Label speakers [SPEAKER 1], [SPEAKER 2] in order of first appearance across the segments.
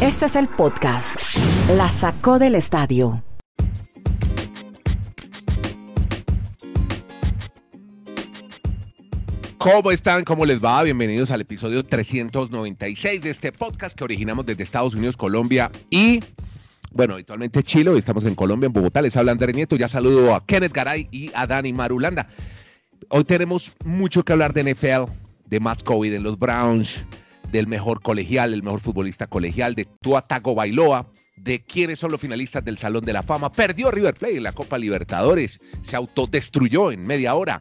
[SPEAKER 1] Este es el podcast. La sacó del estadio.
[SPEAKER 2] ¿Cómo están? ¿Cómo les va? Bienvenidos al episodio 396 de este podcast que originamos desde Estados Unidos, Colombia y, bueno, habitualmente Chile. Hoy estamos en Colombia, en Bogotá. Les habla Andrés Nieto. Ya saludo a Kenneth Garay y a Dani Marulanda. Hoy tenemos mucho que hablar de NFL, de Matt Covid en los Browns, del mejor colegial, el mejor futbolista colegial, de Tua Bailoa, de quiénes son los finalistas del Salón de la Fama. Perdió River Plate en la Copa Libertadores, se autodestruyó en media hora.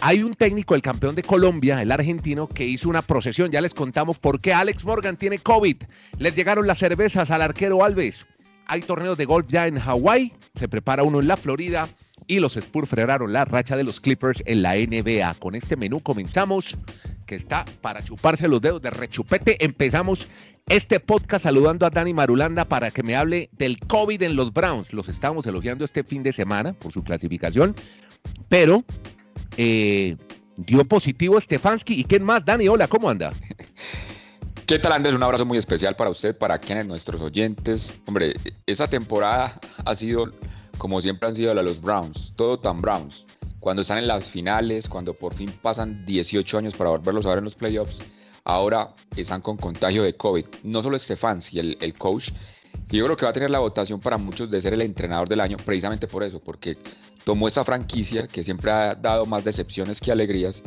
[SPEAKER 2] Hay un técnico, el campeón de Colombia, el argentino, que hizo una procesión. Ya les contamos por qué Alex Morgan tiene COVID. Les llegaron las cervezas al arquero Alves. Hay torneos de golf ya en Hawái, se prepara uno en la Florida y los Spurs frenaron la racha de los Clippers en la NBA. Con este menú comenzamos, que está para chuparse los dedos de rechupete. Empezamos este podcast saludando a Dani Marulanda para que me hable del COVID en los Browns. Los estamos elogiando este fin de semana por su clasificación, pero eh, dio positivo Stefanski. ¿Y quién más? Dani, hola, ¿cómo anda?
[SPEAKER 3] ¿Qué tal Andrés? Un abrazo muy especial para usted, para quienes nuestros oyentes. Hombre, esa temporada ha sido como siempre han sido los Browns, todo tan Browns. Cuando están en las finales, cuando por fin pasan 18 años para volverlos a ver en los playoffs, ahora están con contagio de COVID. No solo Stefanski, el, el coach, yo creo que va a tener la votación para muchos de ser el entrenador del año, precisamente por eso, porque tomó esa franquicia que siempre ha dado más decepciones que alegrías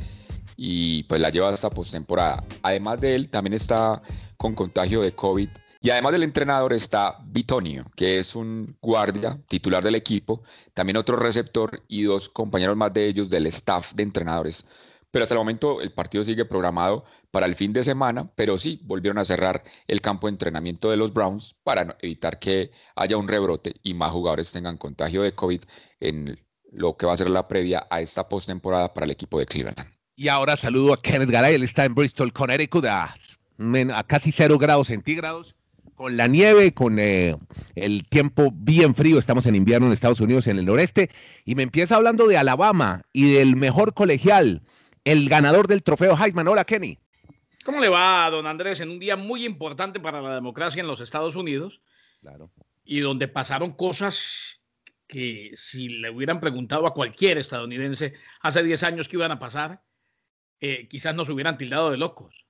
[SPEAKER 3] y pues la lleva hasta postemporada. Además de él, también está con contagio de COVID. Y además del entrenador está Bitonio, que es un guardia titular del equipo, también otro receptor y dos compañeros más de ellos del staff de entrenadores. Pero hasta el momento el partido sigue programado para el fin de semana, pero sí volvieron a cerrar el campo de entrenamiento de los Browns para evitar que haya un rebrote y más jugadores tengan contagio de COVID en lo que va a ser la previa a esta postemporada para el equipo de Cleveland.
[SPEAKER 2] Y ahora saludo a Kenneth Garay, él está en Bristol, Connecticut, a, a casi cero grados centígrados, con la nieve, con eh, el tiempo bien frío, estamos en invierno en Estados Unidos, en el noreste, y me empieza hablando de Alabama y del mejor colegial, el ganador del trofeo Heisman. Hola, Kenny.
[SPEAKER 4] ¿Cómo le va, don Andrés? En un día muy importante para la democracia en los Estados Unidos. Claro. Y donde pasaron cosas que si le hubieran preguntado a cualquier estadounidense hace 10 años que iban a pasar, eh, quizás nos hubieran tildado de locos.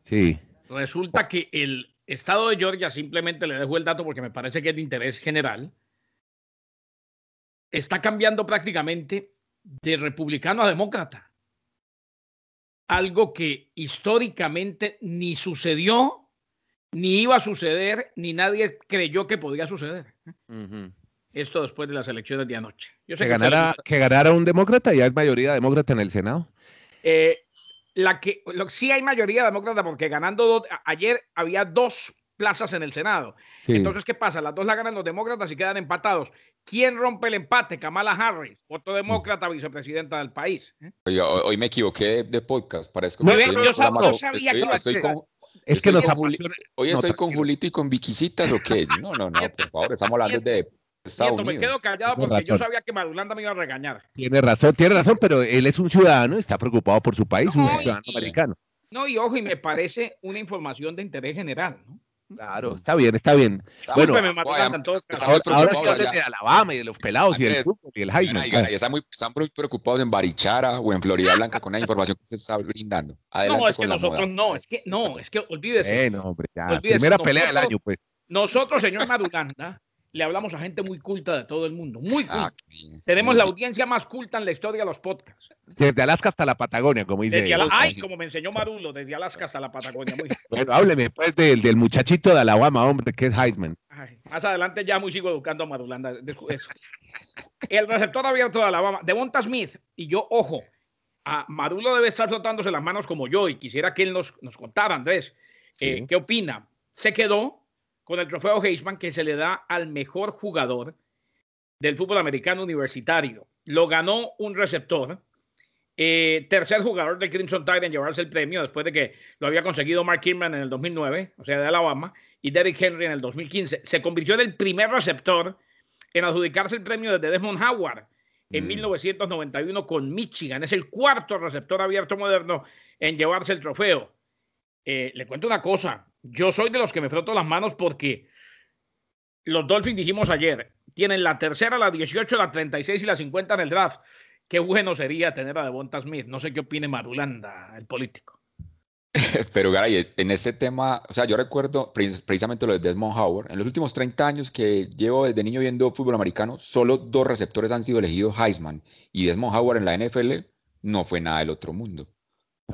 [SPEAKER 2] Sí.
[SPEAKER 4] Resulta que el estado de Georgia, simplemente le dejo el dato porque me parece que es de interés general, está cambiando prácticamente de republicano a demócrata. Algo que históricamente ni sucedió, ni iba a suceder, ni nadie creyó que podía suceder. Esto después de las elecciones de anoche.
[SPEAKER 2] que, ganara, que ganara un demócrata, ya es mayoría demócrata en el Senado.
[SPEAKER 4] Eh, la que lo, sí hay mayoría demócrata porque ganando ayer había dos plazas en el Senado. Entonces, ¿qué pasa? Las dos la ganan los demócratas y quedan empatados. ¿Quién rompe el empate? Kamala Harris, otro demócrata, vicepresidenta del país.
[SPEAKER 3] ¿eh? hoy me equivoqué de podcast, parezco.
[SPEAKER 4] yo, sabía que
[SPEAKER 3] estoy, con, es que nos Hoy estoy con Julito y con Viquisitas o qué? No, no, no, por favor, estamos hablando de
[SPEAKER 4] me quedo callado porque yo sabía que Madulanda me iba a regañar.
[SPEAKER 2] Tiene razón, tiene razón, pero él es un ciudadano, está preocupado por su país, un ciudadano americano.
[SPEAKER 4] No, y ojo, y me parece una información de interés general, ¿no?
[SPEAKER 2] Claro, está bien, está bien. bueno, ahora sí de Alabama y de los pelados y del fútbol y el Jaime.
[SPEAKER 3] están, muy, están muy preocupados en Barichara o en Florida Blanca con la información que se está brindando.
[SPEAKER 4] no, es que nosotros no, es que no, es que olvídese.
[SPEAKER 2] hombre, ya. Primera pelea del año, pues.
[SPEAKER 4] Nosotros, señor Madulanda, le hablamos a gente muy culta de todo el mundo, muy ah, culta. Tenemos la audiencia más culta en la historia de los podcasts.
[SPEAKER 2] Desde Alaska hasta la Patagonia, como dice.
[SPEAKER 4] ay, como me enseñó Marulo, desde Alaska hasta la Patagonia.
[SPEAKER 2] bueno, hábleme pues del, del, muchachito de Alabama, hombre, que es Heisman.
[SPEAKER 4] más adelante ya muy sigo educando a Marulanda. El receptor abierto de Alabama, Devonta Smith, y yo, ojo, a Marulo debe estar soltándose las manos como yo, y quisiera que él nos, nos contara, Andrés, eh, ¿qué opina? Se quedó con el trofeo Heisman que se le da al mejor jugador del fútbol americano universitario. Lo ganó un receptor, eh, tercer jugador del Crimson Tide en llevarse el premio después de que lo había conseguido Mark Kirman en el 2009, o sea, de Alabama, y Derrick Henry en el 2015. Se convirtió en el primer receptor en adjudicarse el premio desde Desmond Howard en 1991 mm. con Michigan. Es el cuarto receptor abierto moderno en llevarse el trofeo. Eh, le cuento una cosa, yo soy de los que me froto las manos porque los Dolphins dijimos ayer, tienen la tercera, la 18, la 36 y la 50 en el draft. Qué bueno sería tener a Devonta Smith. No sé qué opine Marulanda, el político.
[SPEAKER 3] Pero Garay, en este tema, o sea, yo recuerdo precisamente lo de Desmond Howard. En los últimos 30 años que llevo desde niño viendo fútbol americano, solo dos receptores han sido elegidos Heisman. Y Desmond Howard en la NFL no fue nada del otro mundo.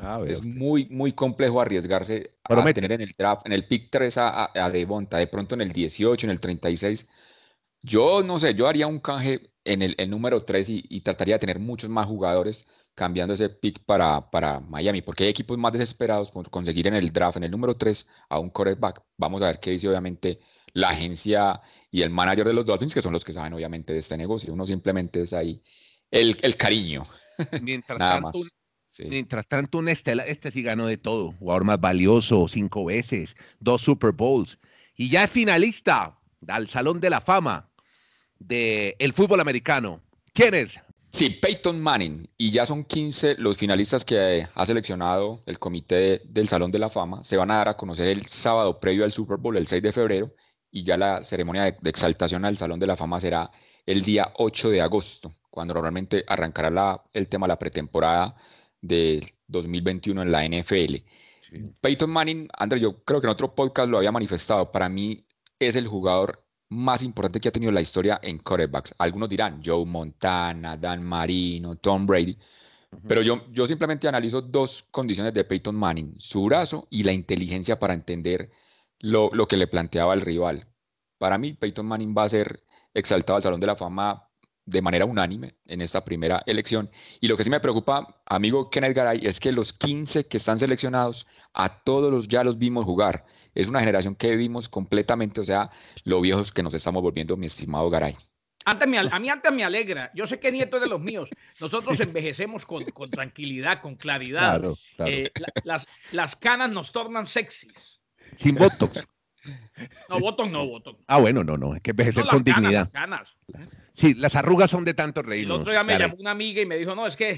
[SPEAKER 3] Ah, es muy, muy complejo arriesgarse a tener en el draft, en el pick 3 a, a, Devonta, de pronto en el 18, en el 36. Yo no sé, yo haría un canje en el, número 3 y, y, trataría de tener muchos más jugadores cambiando ese pick para, para Miami, porque hay equipos más desesperados por conseguir en el draft, en el número 3, a un quarterback. Vamos a ver qué dice obviamente la agencia y el manager de los Dolphins, que son los que saben obviamente de este negocio. Uno simplemente es ahí el, el cariño.
[SPEAKER 2] Mientras Nada tanto, más. Mientras tanto, un Estela, este sí ganó de todo. Jugador más valioso, cinco veces, dos Super Bowls. Y ya es finalista al Salón de la Fama del el fútbol americano. ¿Quién es?
[SPEAKER 3] Sí, Peyton Manning. Y ya son 15 los finalistas que ha seleccionado el comité del Salón de la Fama. Se van a dar a conocer el sábado previo al Super Bowl, el 6 de febrero. Y ya la ceremonia de, exaltación al Salón de la Fama será el día 8 de agosto, cuando normalmente arrancará la, el tema la pretemporada de 2021 en la NFL. Peyton Manning, André, yo creo que en otro podcast lo había manifestado. Para mí es el jugador más importante que ha tenido la historia en quarterbacks. Algunos dirán Joe Montana, Dan Marino, Tom Brady. Pero yo, yo simplemente analizo dos condiciones de Peyton Manning, su brazo y la inteligencia para entender lo, lo que le planteaba el rival. Para mí, Peyton Manning va a ser exaltado al Salón de la Fama de manera unánime en esta primera elección. Y lo que sí me preocupa, amigo Kenneth Garay, es que los 15 que están seleccionados, a todos los ya los vimos jugar. Es una generación que vimos completamente, o sea, lo viejos que nos estamos volviendo, mi estimado Garay.
[SPEAKER 4] Antes me, a mí antes me alegra. Yo sé que Nieto es de los míos. Nosotros envejecemos con, con tranquilidad, con claridad. Eh, las, las canas nos tornan sexys.
[SPEAKER 2] Sin botox.
[SPEAKER 4] No, botox no, botox.
[SPEAKER 2] Ah, bueno, no, no. Hay que envejecer con dignidad. Las canas. Sí, las arrugas son de tanto reír.
[SPEAKER 4] El otro día me llamó una amiga y me dijo, no, es que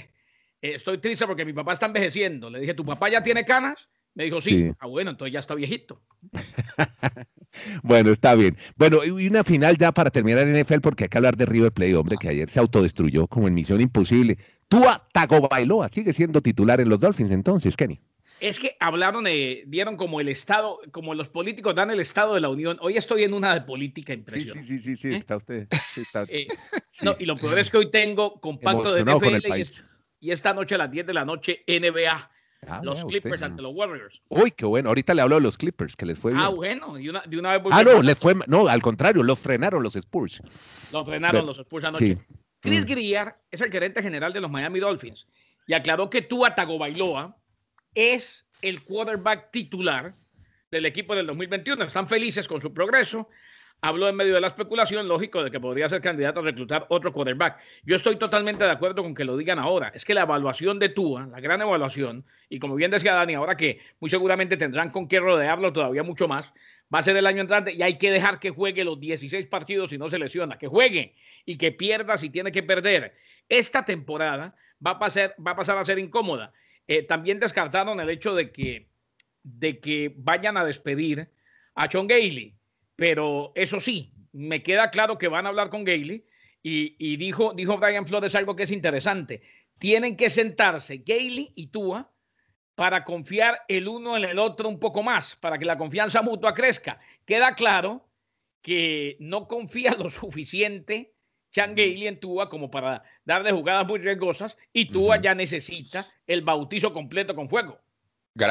[SPEAKER 4] eh, estoy triste porque mi papá está envejeciendo. Le dije, ¿tu papá ya tiene canas? Me dijo, sí. Ah, bueno, entonces ya está viejito.
[SPEAKER 2] bueno, está bien. Bueno, y una final ya para terminar en NFL, porque hay que hablar de River Play, hombre, que ayer se autodestruyó como en Misión Imposible. Tua Tagovailoa sigue siendo titular en los Dolphins entonces, Kenny.
[SPEAKER 4] Es que hablaron, eh, dieron como el estado, como los políticos dan el estado de la Unión. Hoy estoy en una de política impresionante.
[SPEAKER 2] Sí, sí, sí, sí, ¿Eh? está usted.
[SPEAKER 4] Eh, no, y lo peor es que hoy tengo compacto de NFL y, esta noche a las 10 de la noche NBA. Ah, los Clippers ante los Warriors.
[SPEAKER 2] Uy, qué bueno. Ahorita le hablo de los Clippers, que les fue bien.
[SPEAKER 4] Ah, bueno. de una vez
[SPEAKER 2] ah, no, le fue, no, al contrario, los frenaron los Spurs.
[SPEAKER 4] Los frenaron los Spurs anoche. Chris mm. Greer es el gerente general de los Miami Dolphins y aclaró que Tua Tagovailoa es el quarterback titular del equipo del 2021. Están felices con su progreso. Habló en medio de la especulación, lógico, de que podría ser candidato a reclutar otro quarterback. Yo estoy totalmente de acuerdo con que lo digan ahora. Es que la evaluación de Tua, la gran evaluación, y como bien decía Dani, ahora que muy seguramente tendrán con qué rodearlo todavía mucho más, va a ser el año entrante y hay que dejar que juegue los 16 partidos si no se lesiona, que juegue y que pierda si tiene que perder. Esta temporada va a pasar, va a, pasar a ser incómoda eh, también descartaron el hecho de que, de que vayan a despedir a John Gailey, pero eso sí, me queda claro que van a hablar con Gailey y, dijo, dijo Brian Flores algo que es interesante. Tienen que sentarse Gailey y Tua para confiar el uno en el otro un poco más, para que la confianza mutua crezca. Queda claro que no confía lo suficiente Gailey en Tua como para darle jugadas muy riesgosas y Tua ya necesita el bautizo completo con fuego.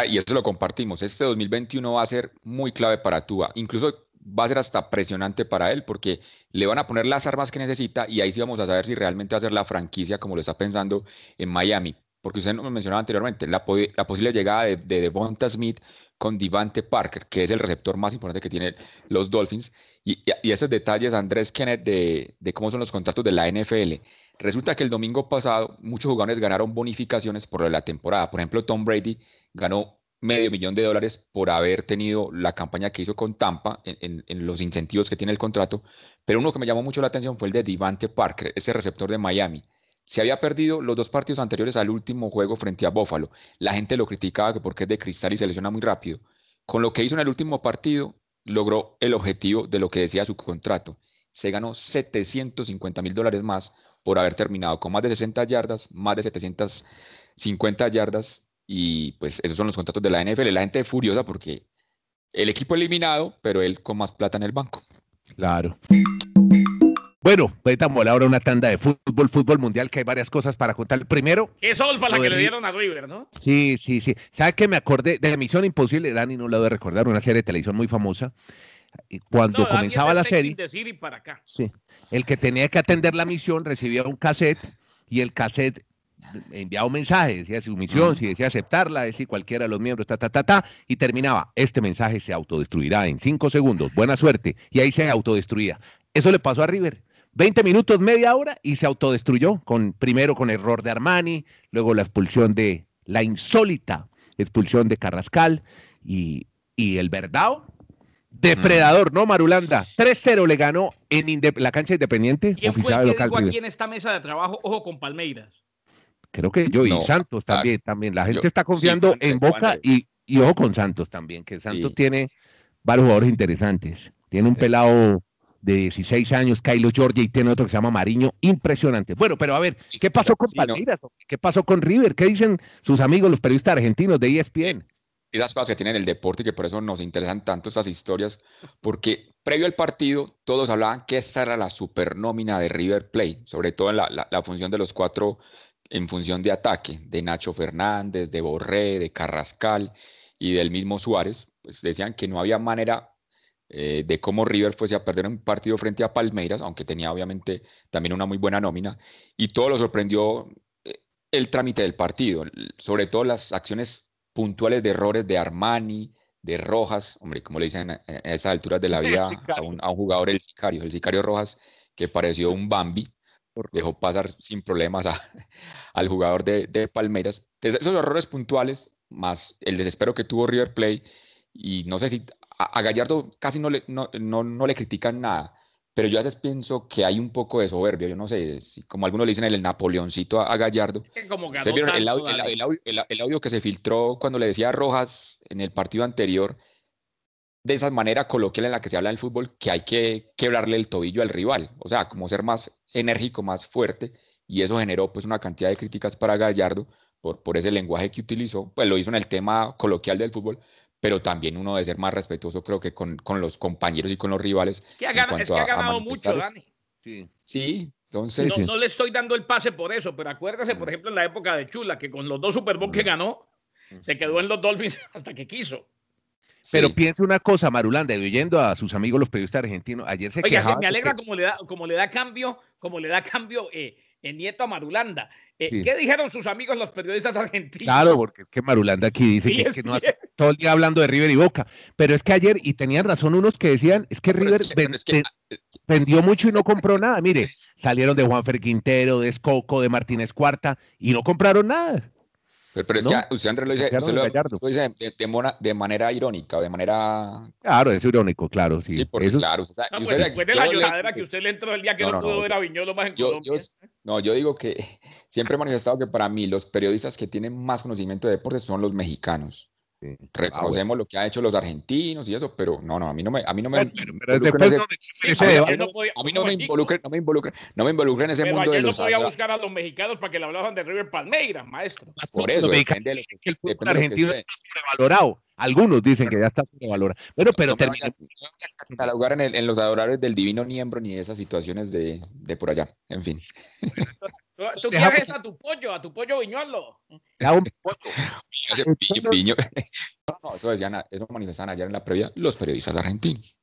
[SPEAKER 3] Y eso lo compartimos. Este 2021 va a ser muy clave para Tua. Incluso va a ser hasta presionante para él porque le van a poner las armas que necesita y ahí sí vamos a saber si realmente va a ser la franquicia como lo está pensando en Miami. Porque usted nos mencionaba anteriormente, la, la posible llegada de, de Devonta Smith con Divante Parker, que es el receptor más importante que tienen los Dolphins. Y, y, esos detalles, Andrés Kenneth, de, de, cómo son los contratos de la NFL. Resulta que el domingo pasado muchos jugadores ganaron bonificaciones por la temporada. Por ejemplo, Tom Brady ganó medio millón de dólares por haber tenido la campaña que hizo con Tampa en, en, los incentivos que tiene el contrato. Pero uno que me llamó mucho la atención fue el de Divante Parker, ese receptor de Miami se había perdido los dos partidos anteriores al último juego frente a Buffalo. La gente lo criticaba que porque es de cristal y se lesiona muy rápido. con lo que hizo en el último partido, logró el objetivo de lo que decía su contrato. Se ganó 750 mil dólares más por haber terminado con más de 60 yardas, más de 750 yardas. Y pues esos son los contratos de la NFL. La gente es furiosa porque el equipo eliminado, pero él con más plata en el banco.
[SPEAKER 2] Claro. Bueno, estamos ahora una tanda de fútbol, fútbol mundial, que hay varias cosas para contar. Primero.
[SPEAKER 4] Qué solfa la que le dieron a River, ¿no?
[SPEAKER 2] Sí, sí, sí. ¿Sabes que me acordé de Misión Imposible? Dani no lo debe recordar, una serie de televisión muy famosa. Cuando comenzaba la serie.
[SPEAKER 4] Decir y para acá.
[SPEAKER 2] Sí. El que tenía que atender la misión recibía un cassette y el cassette enviaba un mensaje, decía su misión, si decía aceptarla, decía cualquiera de los miembros, ta, ta, ta, ta, y terminaba, este mensaje se autodestruirá en cinco segundos, buena suerte, y ahí se autodestruía. Eso le pasó a River. 20 minutos, media hora y se autodestruyó, con, primero con error de Armani, luego la expulsión de la insólita expulsión de Carrascal y, el Verdao. Depredador, ¿no, Marulanda? 3-0 le ganó en la cancha independiente.
[SPEAKER 4] ¿Quién fue el que local, dijo aquí en esta mesa de trabajo, ojo con Palmeiras?
[SPEAKER 2] Creo que yo y Santos ah, también, también. La gente está confiando en Boca y, ojo con Santos también, que Santos tiene varios jugadores interesantes. Tiene un pelado de 16 años, Kylo Georgia, y tiene otro que se llama Mariño, impresionante. Bueno, pero a ver, ¿qué pasó con Palmeiras? ¿Qué pasó con River? ¿Qué dicen sus amigos, los periodistas argentinos de ESPN?
[SPEAKER 3] Y las cosas que tienen el deporte y que por eso nos interesan tanto estas historias, porque previo al partido todos hablaban que esta era la supernómina de River Plate, sobre todo en la, la función de los cuatro en función de ataque, de Nacho Fernández, de Borré, de Carrascal y del mismo Suárez, pues decían que no había manera eh, de cómo River fuese a perder un partido frente a Palmeiras, aunque tenía obviamente también una muy buena nómina, y todo lo sorprendió eh, el trámite del partido, sobre todo las acciones puntuales de errores de Armani, de Rojas, hombre, como le dicen a esas alturas de la vida a un, jugador, el sicario, el sicario Rojas, que pareció un Bambi, dejó pasar sin problemas al jugador de, de Palmeiras. esos errores puntuales, más el desespero que tuvo River Play, y no sé si a, Gallardo casi no le, no, no, le critican nada, pero yo a veces pienso que hay un poco de soberbia, yo no sé, si, como algunos le dicen el Napoleoncito a, Gallardo. el, audio, que se filtró cuando le decía a Rojas en el partido anterior, de esa manera coloquial en la que se habla del fútbol, que hay que quebrarle el tobillo al rival, o sea, como ser más enérgico, más fuerte, y eso generó pues una cantidad de críticas para Gallardo por, por ese lenguaje que utilizó, pues lo hizo en el tema coloquial del fútbol, pero también uno debe ser más respetuoso, creo que con, con los compañeros y con los rivales.
[SPEAKER 4] Que ha, es que ha ganado mucho, Dani.
[SPEAKER 3] Sí. sí, entonces.
[SPEAKER 4] No, le estoy dando el pase por eso, pero acuérdase, por ejemplo, en la época de Chula, que con los dos Super Bowl que ganó, se quedó en los Dolphins hasta que quiso.
[SPEAKER 2] Pero piense una cosa, Marulanda, oyendo a sus amigos los periodistas argentinos, ayer se
[SPEAKER 4] Oiga, me alegra como, le da, como le da cambio, como le da cambio eh, en Nieto a Marulanda. Eh, ¿Qué dijeron sus amigos los periodistas argentinos?
[SPEAKER 2] Claro, porque es que Marulanda aquí dice que, no hace todo el día hablando de River y Boca. Pero es que ayer, y tenían razón unos que decían, es que River vendió mucho y no compró nada. Mire, salieron de Juanfer Quintero, de Escoco, de Martínez Cuarta, y no compraron nada.
[SPEAKER 3] Pero, es que usted, Andrés, lo dice, de, manera irónica, de manera...
[SPEAKER 2] Claro, es irónico, claro, sí.
[SPEAKER 3] Sí, porque claro.
[SPEAKER 4] O sea, no, pues después de la lloradera que usted le entró el día que no, pudo ver a Viñolo más en Colombia.
[SPEAKER 3] no, yo digo que siempre he manifestado que para mí los periodistas que tienen más conocimiento de deportes son los mexicanos. Ah, Reconocemos lo que han hecho los argentinos y eso, pero no, no, a mí no me, a mí no me, a mí no me involucren, no me involucren, no me involucren en ese mundo de los.
[SPEAKER 4] no podía buscar a los mexicanos para que le hablaran de River Palmeiras, maestro.
[SPEAKER 2] Por eso, depende de que el fútbol argentino está sobrevalorado. Algunos dicen que ya está sobrevalorado. Bueno, pero no, termina.
[SPEAKER 3] catalogar en, en los adoradores del divino niembro ni esas situaciones de, de por allá. En fin.
[SPEAKER 4] ¿Tú, quieres a tu pollo, a tu pollo viñuelo?
[SPEAKER 2] A un pollo.
[SPEAKER 3] no, eso, decían, eso manifestaban ayer en la previa los periodistas argentinos.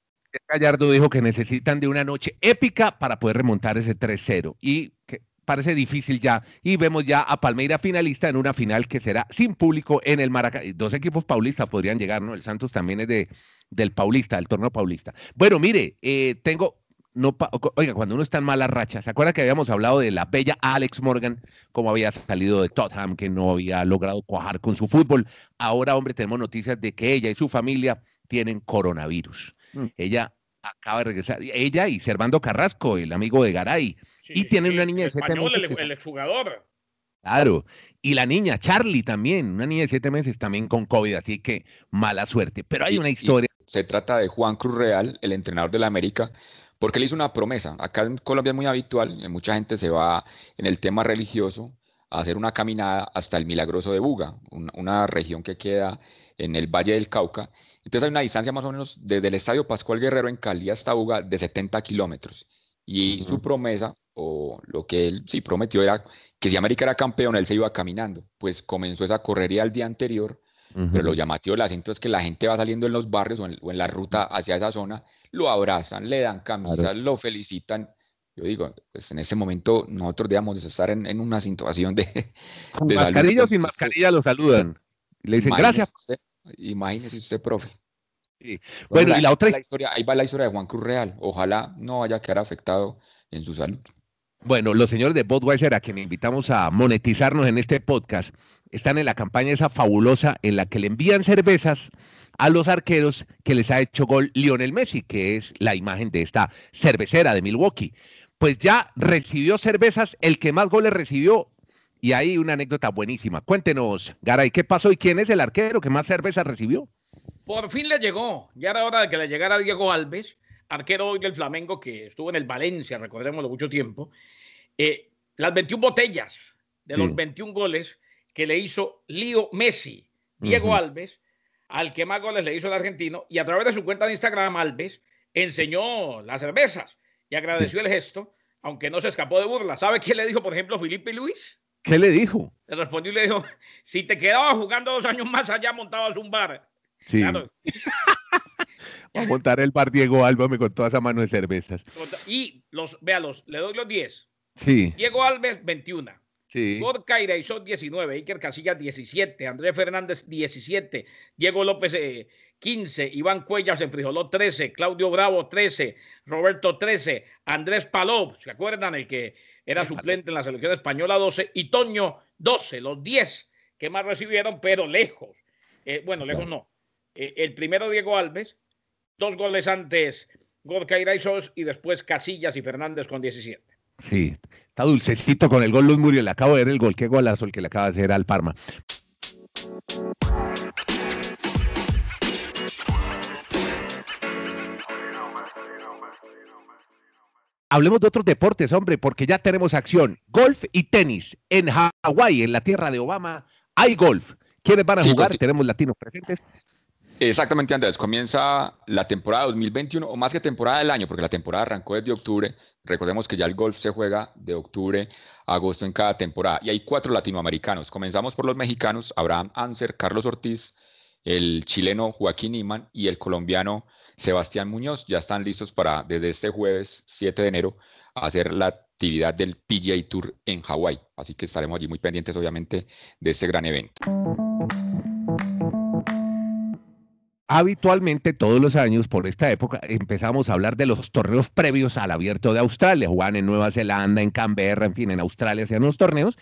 [SPEAKER 2] Gallardo dijo que necesitan de una noche épica para poder remontar ese 3-0 y que parece difícil ya. Y vemos ya a Palmeira finalista en una final que será sin público en el Maracaná. Dos equipos paulistas podrían llegar, ¿no? El Santos también es de, del Paulista, del torneo Paulista. Bueno, mire, eh, tengo no, oiga, cuando uno está en mala racha, ¿se acuerda que habíamos hablado de la bella Alex Morgan, cómo había salido de Tottenham, que no había logrado cuajar con su fútbol? Ahora, hombre, tenemos noticias de que ella y su familia tienen coronavirus. Mm. Ella acaba de regresar, ella y Servando Carrasco, el amigo de Garay, y tiene una niña de
[SPEAKER 4] español, el, el exjugador.
[SPEAKER 2] Claro. Y la niña, Charlie también, una niña de siete meses también con COVID, así que mala suerte. Pero hay una historia.
[SPEAKER 3] Se trata de Juan Cruz Real, el entrenador de la América, porque él hizo una promesa. Acá en Colombia es muy habitual, mucha gente se va en el tema religioso a hacer una caminada hasta el Milagroso de Buga, una región que queda en el Valle del Cauca. Entonces hay una distancia más o menos desde el Estadio Pascual Guerrero en Cali hasta Buga de 70 kilómetros. Y su promesa o lo que él sí prometió era que si América era campeón, él se iba caminando. Pues comenzó esa correría el día anterior, pero lo llamativo del asiento es que la gente va saliendo en los barrios o en, la ruta hacia esa zona, lo abrazan, le dan camisas, lo felicitan. Yo digo, pues en ese momento nosotros debemos estar en, una situación de.
[SPEAKER 2] de mascarilla o sin mascarilla lo saludan. Le dicen gracias.
[SPEAKER 3] imagínese usted, profe.
[SPEAKER 2] Bueno, y la otra
[SPEAKER 3] historia, ahí va la historia de Juan Cruz Real. Ojalá no vaya a quedar afectado en su salud.
[SPEAKER 2] Bueno, los señores de Budweiser, a quien invitamos a monetizarnos en este podcast, están en la campaña esa fabulosa en la que le envían cervezas a los arqueros que les ha hecho gol Lionel Messi, que es la imagen de esta cervecera de Milwaukee. Pues ya recibió cervezas, el que más goles recibió, y hay una anécdota buenísima. Cuéntenos, Garay, ¿qué pasó y quién es el arquero que más cervezas recibió?
[SPEAKER 4] Por fin le llegó, ya era hora de que le llegara Diego Alves, arquero hoy del Flamengo que estuvo en el Valencia, recordémoslo mucho tiempo, eh, las 21 botellas de los 21 goles que le hizo Lío Messi, Diego Alves, al que más goles le hizo el argentino, y a través de su cuenta de Instagram, Alves enseñó las cervezas y agradeció el gesto, aunque no se escapó de burla. ¿Sabe qué le dijo, por ejemplo, Felipe Luis?
[SPEAKER 2] ¿Qué le dijo?
[SPEAKER 4] Le respondió y le dijo, si te quedabas jugando dos años más allá, montabas un bar.
[SPEAKER 2] Sí. a montar el bar Diego me con toda esa mano de cervezas.
[SPEAKER 4] Y los, véalos, le doy los 10.
[SPEAKER 2] Sí.
[SPEAKER 4] Diego Alves, 21.
[SPEAKER 2] Sí.
[SPEAKER 4] Gorka Iraizó, 19. Iker Casillas, 17. Andrés Fernández, 17. Diego López, 15. Eh, Iván Cuellas en Frijoló, 13. Claudio Bravo, 13. Roberto, 13. Andrés Paló, ¿se acuerdan? El que era suplente en la selección española, 12. Y Toño, 12. Los 10 que más recibieron, pero lejos. Eh, bueno, lejos no. Eh, el primero, Diego Alves. Dos goles antes, Gorka Iraizos. Y después Casillas y Fernández con 17.
[SPEAKER 2] Sí, está dulcecito con el gol Luz Muriel. Le acabo de ver el gol. Qué golazo el que le acaba de hacer al Parma. Hablemos de otros deportes, hombre, porque ya tenemos acción. Golf y tenis. En Hawái, en la tierra de Obama, hay golf. ¿Quiénes van a jugar? Tenemos latinos presentes.
[SPEAKER 3] Exactamente, Andrés. Comienza la temporada 2021, o más que temporada del año, porque la temporada arrancó desde octubre. Recordemos que ya el golf se juega de octubre a agosto en cada temporada. Y hay cuatro latinoamericanos. Comenzamos por los mexicanos, Abraham Anser, Carlos Ortiz, el chileno Joaquín Iman y el colombiano Sebastián Muñoz. Ya están listos para, desde este jueves 7 de enero, hacer la actividad del PGA Tour en Hawái. Así que estaremos allí muy pendientes, obviamente, de este gran evento
[SPEAKER 2] habitualmente todos los años por esta época empezamos a hablar de los torneos previos al abierto de Australia. Jugaban en Nueva Zelanda, en Canberra, en fin, en Australia hacían los torneos.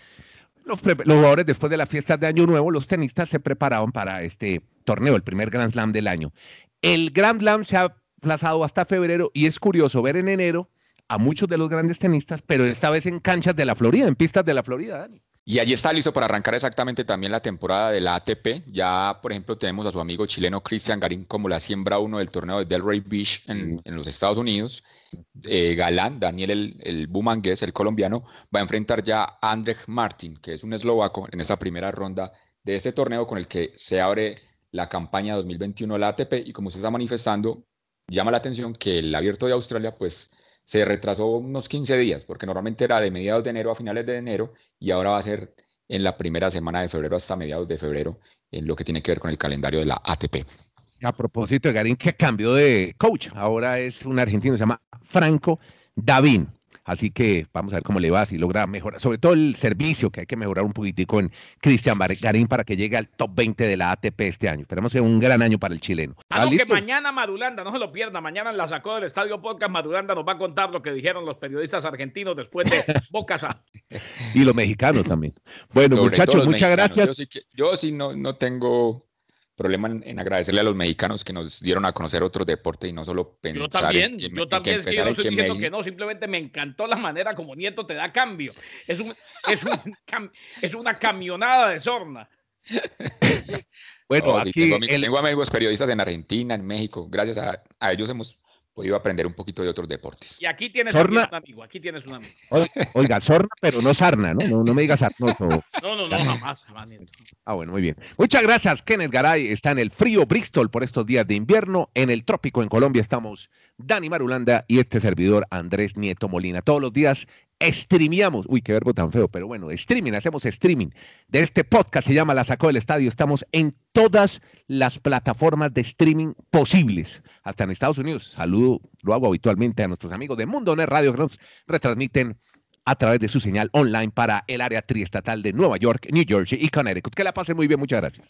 [SPEAKER 2] Los, jugadores después de las fiestas de Año Nuevo, los tenistas se preparaban para este torneo, el primer Grand Slam del año. El Grand Slam se ha aplazado hasta febrero y es curioso ver en enero a muchos de los grandes tenistas, pero esta vez en canchas de la Florida, en pistas de la Florida, Dani.
[SPEAKER 3] Y allí está listo para arrancar exactamente también la temporada de la ATP. Ya, por ejemplo, tenemos a su amigo chileno Cristian Garín como la siembra uno del torneo de Delray Beach en, los Estados Unidos. Eh, Galán, Daniel el, el Bumangués, el colombiano, va a enfrentar ya a Andrej Martin, que es un eslovaco, en esa primera ronda de este torneo con el que se abre la campaña 2021 de la ATP. Y como se está manifestando, llama la atención que el abierto de Australia, pues se retrasó unos 15 días, porque normalmente era de mediados de enero a finales de enero y ahora va a ser en la primera semana de febrero hasta mediados de febrero en lo que tiene que ver con el calendario de la ATP.
[SPEAKER 2] A propósito de Garín, que cambió de coach, ahora es un argentino, se llama Franco Davín. Así que vamos a ver cómo le va, si logra mejorar, sobre todo el servicio que hay que mejorar un poquitico en Cristian Garín para que llegue al top 20 de la ATP este año. Esperemos que sea un gran año para el chileno.
[SPEAKER 4] Ah, que mañana Madulanda, no se lo pierda, mañana la sacó del Estadio Podcast, Madulanda nos va a contar lo que dijeron los periodistas argentinos después de Bocasa.
[SPEAKER 2] y los mexicanos también. Bueno, muchachos, muchas gracias.
[SPEAKER 3] Yo sí, no, no tengo problema en, agradecerle a los mexicanos que nos dieron a conocer otros deportes y no solo
[SPEAKER 4] pensar Yo también, yo también, es que yo no estoy diciendo que no, simplemente me encantó la manera como Nieto te da cambio. Es, un, es, un, es una camionada de sorna.
[SPEAKER 3] bueno, aquí tengo, amigos periodistas en Argentina, en México. Gracias a, a ellos hemos podido aprender un poquito de otros deportes.
[SPEAKER 4] Y aquí tienes un amigo, aquí tienes un amigo.
[SPEAKER 2] Oiga, Sorna, pero no Sarna, ¿no? No, me digas
[SPEAKER 4] Sarnoso. No, no, no, jamás, jamás.
[SPEAKER 2] Ah, bueno, muy bien. Muchas gracias, Kenneth Garay. Está en el frío Bristol por estos días de invierno. En el trópico en Colombia estamos Dani Marulanda y este servidor Andrés Nieto Molina. Todos los días streameamos, uy, qué verbo tan feo, pero bueno, streaming, hacemos streaming de este podcast, se llama La Sacó del Estadio. Estamos en todas las plataformas de streaming posibles, hasta en Estados Unidos. Saludo, lo hago habitualmente a nuestros amigos de Mundo Net Radio que nos retransmiten a través de su señal online para el área triestatal de Nueva York, New Jersey y Connecticut. Que la pasen muy bien, muchas gracias.